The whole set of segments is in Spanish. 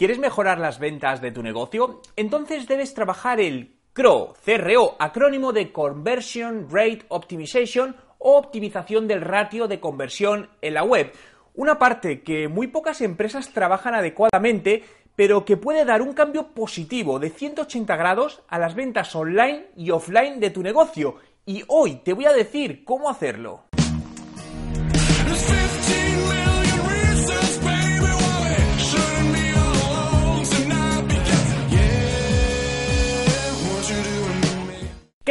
¿Quieres mejorar las ventas de tu negocio? Entonces debes trabajar el CRO, CRO, acrónimo de Conversion Rate Optimization o optimización del ratio de conversión en la web. Una parte que muy pocas empresas trabajan adecuadamente, pero que puede dar un cambio positivo de 180 grados a las ventas online y offline de tu negocio. Y hoy te voy a decir cómo hacerlo.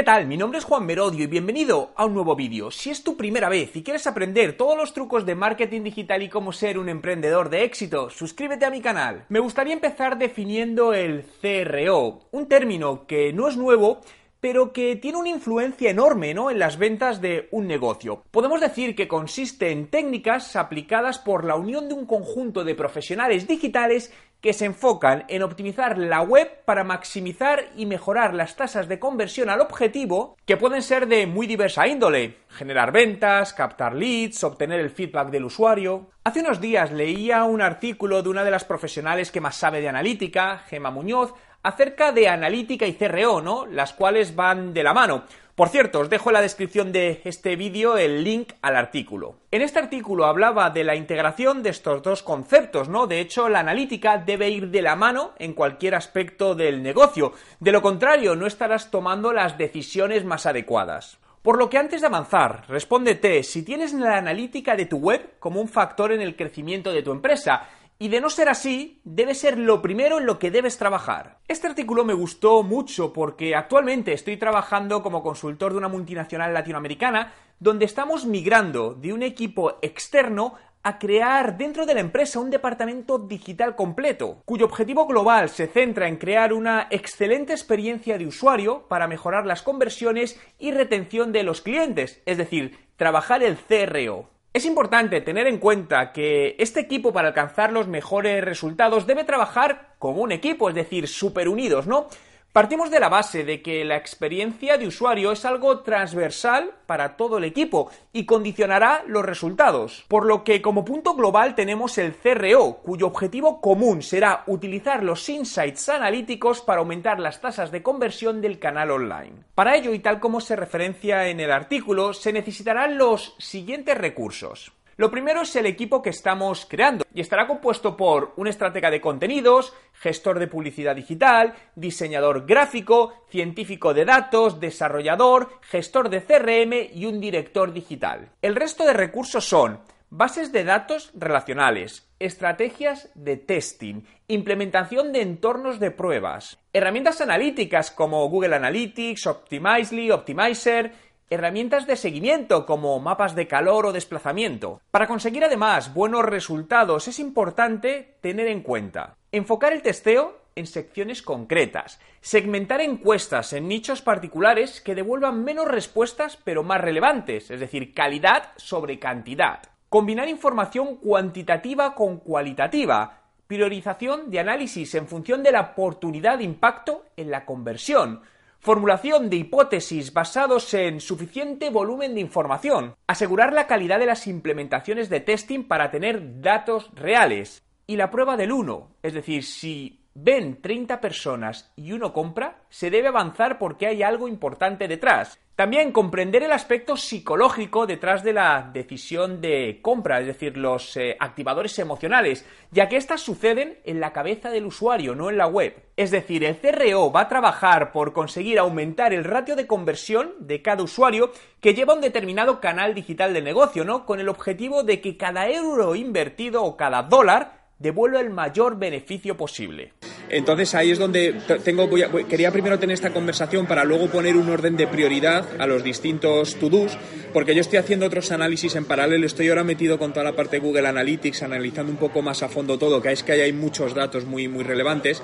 Tal? Mi nombre es Juan Merodio y bienvenido a un nuevo vídeo. Si es tu primera vez y quieres aprender todos los trucos de marketing digital y cómo ser un emprendedor de éxito, suscríbete a mi canal. Me gustaría empezar definiendo el CRO, un término que no es nuevo, pero que tiene una influencia enorme ¿no? en las ventas de un negocio. Podemos decir que consiste en técnicas aplicadas por la unión de un conjunto de profesionales digitales que se enfocan en optimizar la web para maximizar y mejorar las tasas de conversión al objetivo, que pueden ser de muy diversa índole, generar ventas, captar leads, obtener el feedback del usuario. Hace unos días leía un artículo de una de las profesionales que más sabe de analítica, Gema Muñoz, acerca de analítica y CRO, ¿no? Las cuales van de la mano. Por cierto, os dejo en la descripción de este vídeo el link al artículo. En este artículo hablaba de la integración de estos dos conceptos, ¿no? De hecho, la analítica debe ir de la mano en cualquier aspecto del negocio. De lo contrario, no estarás tomando las decisiones más adecuadas. Por lo que antes de avanzar, respóndete si tienes la analítica de tu web como un factor en el crecimiento de tu empresa y de no ser así, debe ser lo primero en lo que debes trabajar. Este artículo me gustó mucho porque actualmente estoy trabajando como consultor de una multinacional latinoamericana donde estamos migrando de un equipo externo a crear dentro de la empresa un departamento digital completo, cuyo objetivo global se centra en crear una excelente experiencia de usuario para mejorar las conversiones y retención de los clientes, es decir, trabajar el CRO. Es importante tener en cuenta que este equipo para alcanzar los mejores resultados debe trabajar como un equipo, es decir, súper unidos, ¿no? Partimos de la base de que la experiencia de usuario es algo transversal para todo el equipo y condicionará los resultados. Por lo que como punto global tenemos el CRO, cuyo objetivo común será utilizar los insights analíticos para aumentar las tasas de conversión del canal online. Para ello, y tal como se referencia en el artículo, se necesitarán los siguientes recursos. Lo primero es el equipo que estamos creando y estará compuesto por un estratega de contenidos, gestor de publicidad digital, diseñador gráfico, científico de datos, desarrollador, gestor de CRM y un director digital. El resto de recursos son bases de datos relacionales, estrategias de testing, implementación de entornos de pruebas, herramientas analíticas como Google Analytics, Optimizely, Optimizer, herramientas de seguimiento como mapas de calor o desplazamiento. Para conseguir además buenos resultados es importante tener en cuenta enfocar el testeo en secciones concretas, segmentar encuestas en nichos particulares que devuelvan menos respuestas pero más relevantes, es decir, calidad sobre cantidad, combinar información cuantitativa con cualitativa, priorización de análisis en función de la oportunidad de impacto en la conversión, Formulación de hipótesis basados en suficiente volumen de información. Asegurar la calidad de las implementaciones de testing para tener datos reales. Y la prueba del 1, es decir, si ven 30 personas y uno compra, se debe avanzar porque hay algo importante detrás. También comprender el aspecto psicológico detrás de la decisión de compra, es decir, los eh, activadores emocionales, ya que éstas suceden en la cabeza del usuario, no en la web. Es decir, el CRO va a trabajar por conseguir aumentar el ratio de conversión de cada usuario que lleva un determinado canal digital de negocio, ¿no? Con el objetivo de que cada euro invertido o cada dólar devuelva el mayor beneficio posible. Entonces ahí es donde tengo, quería primero tener esta conversación para luego poner un orden de prioridad a los distintos to-dos, porque yo estoy haciendo otros análisis en paralelo, estoy ahora metido con toda la parte de Google Analytics, analizando un poco más a fondo todo, que es que ahí hay muchos datos muy, muy relevantes.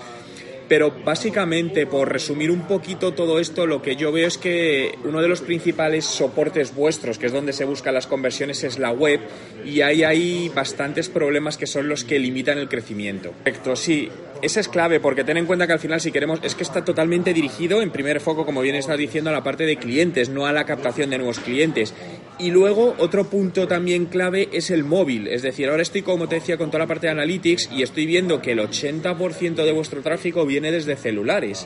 Pero básicamente, por resumir un poquito todo esto, lo que yo veo es que uno de los principales soportes vuestros, que es donde se buscan las conversiones, es la web y ahí hay bastantes problemas que son los que limitan el crecimiento. Correcto, sí. Esa es clave porque ten en cuenta que al final si queremos es que está totalmente dirigido en primer foco, como bien estás diciendo, a la parte de clientes, no a la captación de nuevos clientes. Y luego otro punto también clave es el móvil, es decir, ahora estoy como te decía con toda la parte de analytics y estoy viendo que el 80% de vuestro tráfico viene desde celulares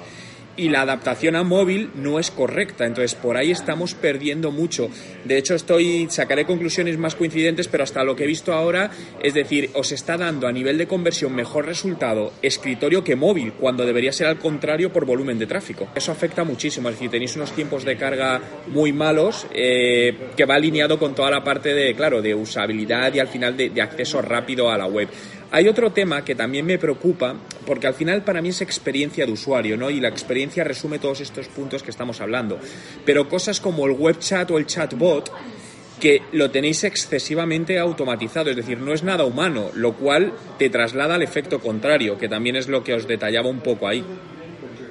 y la adaptación a móvil no es correcta. Entonces, por ahí estamos perdiendo mucho. De hecho, estoy sacaré conclusiones más coincidentes, pero hasta lo que he visto ahora, es decir, os está dando a nivel de conversión mejor resultado escritorio que móvil, cuando debería ser al contrario por volumen de tráfico. Eso afecta muchísimo, es decir, tenéis unos tiempos de carga muy malos eh, que va alineado con toda la parte de, claro, de usabilidad y al final de acceso rápido a la web. Hay otro tema que también me preocupa, porque al final para mí es experiencia de usuario, ¿no? Y la experiencia resume todos estos puntos que estamos hablando. Pero cosas como el web chat o el chatbot, que lo tenéis excesivamente automatizado, es decir, no es nada humano, lo cual te traslada al efecto contrario, que también es lo que os detallaba un poco ahí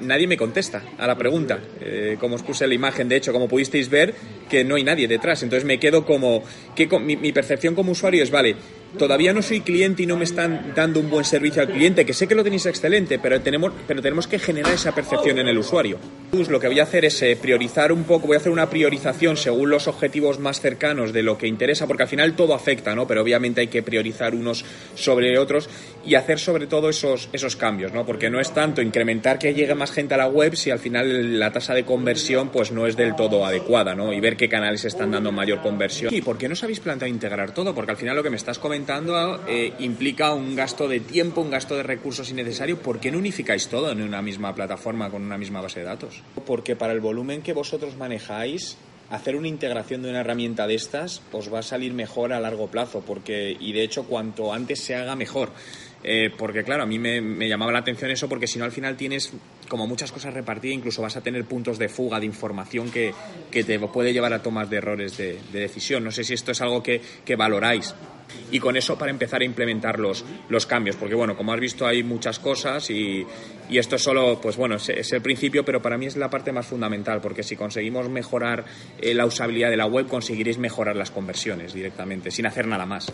nadie me contesta a la pregunta. Eh, como os puse la imagen, de hecho, como pudisteis ver, que no hay nadie detrás. Entonces me quedo como. Que, mi, mi, percepción como usuario es, vale, todavía no soy cliente y no me están dando un buen servicio al cliente, que sé que lo tenéis excelente, pero tenemos, pero tenemos que generar esa percepción en el usuario. Pues lo que voy a hacer es eh, priorizar un poco, voy a hacer una priorización según los objetivos más cercanos de lo que interesa, porque al final todo afecta, ¿no? Pero obviamente hay que priorizar unos sobre otros y hacer sobre todo esos, esos cambios, ¿no? Porque no es tanto incrementar que llegue más gente a la web si al final la tasa de conversión pues no es del todo adecuada, ¿no? Y ver qué canales están dando mayor conversión. ¿Y por qué no os habéis planteado integrar todo? Porque al final lo que me estás comentando eh, implica un gasto de tiempo, un gasto de recursos innecesario. ¿Por qué no unificáis todo en una misma plataforma con una misma base de datos? Porque para el volumen que vosotros manejáis, hacer una integración de una herramienta de estas os va a salir mejor a largo plazo, porque y de hecho cuanto antes se haga mejor. Eh, porque claro, a mí me, llamaba la atención eso porque si no al final tienes como muchas cosas repartidas, incluso vas a tener puntos de fuga de información que, te puede llevar a tomas de errores de, decisión. No sé si esto es algo que valoráis y con eso para empezar a implementar los, los cambios, porque bueno, como has visto hay muchas cosas y, y esto solo, pues bueno, es, el principio, pero para mí es la parte más fundamental, porque si conseguimos mejorar eh, la usabilidad de la web, conseguiréis mejorar las conversiones directamente, sin hacer nada más.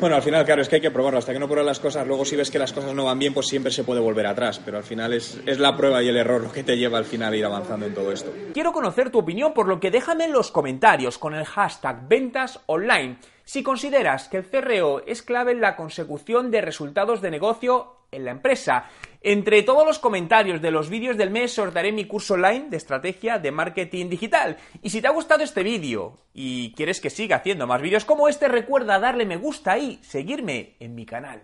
Bueno, al final, claro, es que hay que probarlo, hasta que no pruebas las cosas, luego si ves que las cosas no van bien, pues siempre se puede volver atrás, pero al final es, es la prueba y el error lo que te lleva al final a ir avanzando en todo esto. Quiero conocer tu opinión, por lo que déjame en los comentarios con el hashtag ventas online si consideras que el CRO es clave en la consecución de resultados de negocio en la empresa. Entre todos los comentarios de los vídeos del mes sortearé mi curso online de estrategia de marketing digital. Y si te ha gustado este vídeo y quieres que siga haciendo más vídeos como este, recuerda darle me gusta y seguirme en mi canal.